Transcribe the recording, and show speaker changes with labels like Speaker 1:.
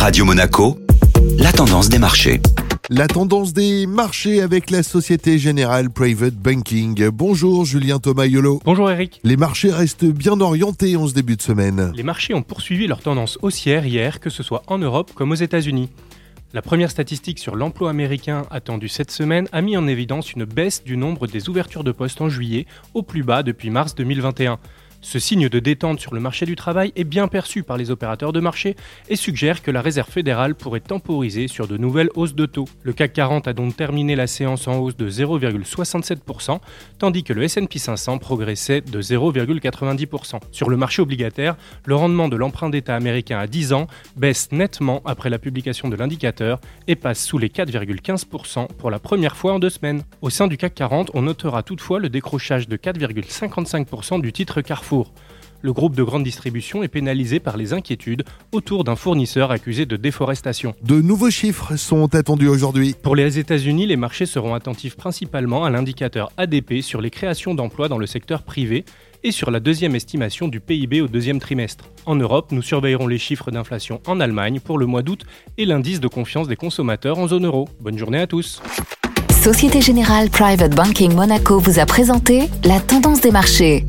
Speaker 1: Radio Monaco, la tendance des marchés.
Speaker 2: La tendance des marchés avec la Société Générale Private Banking. Bonjour Julien Thomas Yolo.
Speaker 3: Bonjour Eric.
Speaker 2: Les marchés restent bien orientés en ce début de semaine.
Speaker 3: Les marchés ont poursuivi leur tendance haussière hier, que ce soit en Europe comme aux États-Unis. La première statistique sur l'emploi américain attendue cette semaine a mis en évidence une baisse du nombre des ouvertures de postes en juillet, au plus bas depuis mars 2021. Ce signe de détente sur le marché du travail est bien perçu par les opérateurs de marché et suggère que la Réserve fédérale pourrait temporiser sur de nouvelles hausses de taux. Le CAC 40 a donc terminé la séance en hausse de 0,67%, tandis que le S&P 500 progressait de 0,90%. Sur le marché obligataire, le rendement de l'emprunt d'État américain à 10 ans baisse nettement après la publication de l'indicateur et passe sous les 4,15% pour la première fois en deux semaines. Au sein du CAC 40, on notera toutefois le décrochage de 4,55% du titre Carrefour le groupe de grande distribution est pénalisé par les inquiétudes autour d'un fournisseur accusé de déforestation.
Speaker 2: De nouveaux chiffres sont attendus aujourd'hui.
Speaker 3: Pour les États-Unis, les marchés seront attentifs principalement à l'indicateur ADP sur les créations d'emplois dans le secteur privé et sur la deuxième estimation du PIB au deuxième trimestre. En Europe, nous surveillerons les chiffres d'inflation en Allemagne pour le mois d'août et l'indice de confiance des consommateurs en zone euro. Bonne journée à tous.
Speaker 4: Société Générale Private Banking Monaco vous a présenté la tendance des marchés.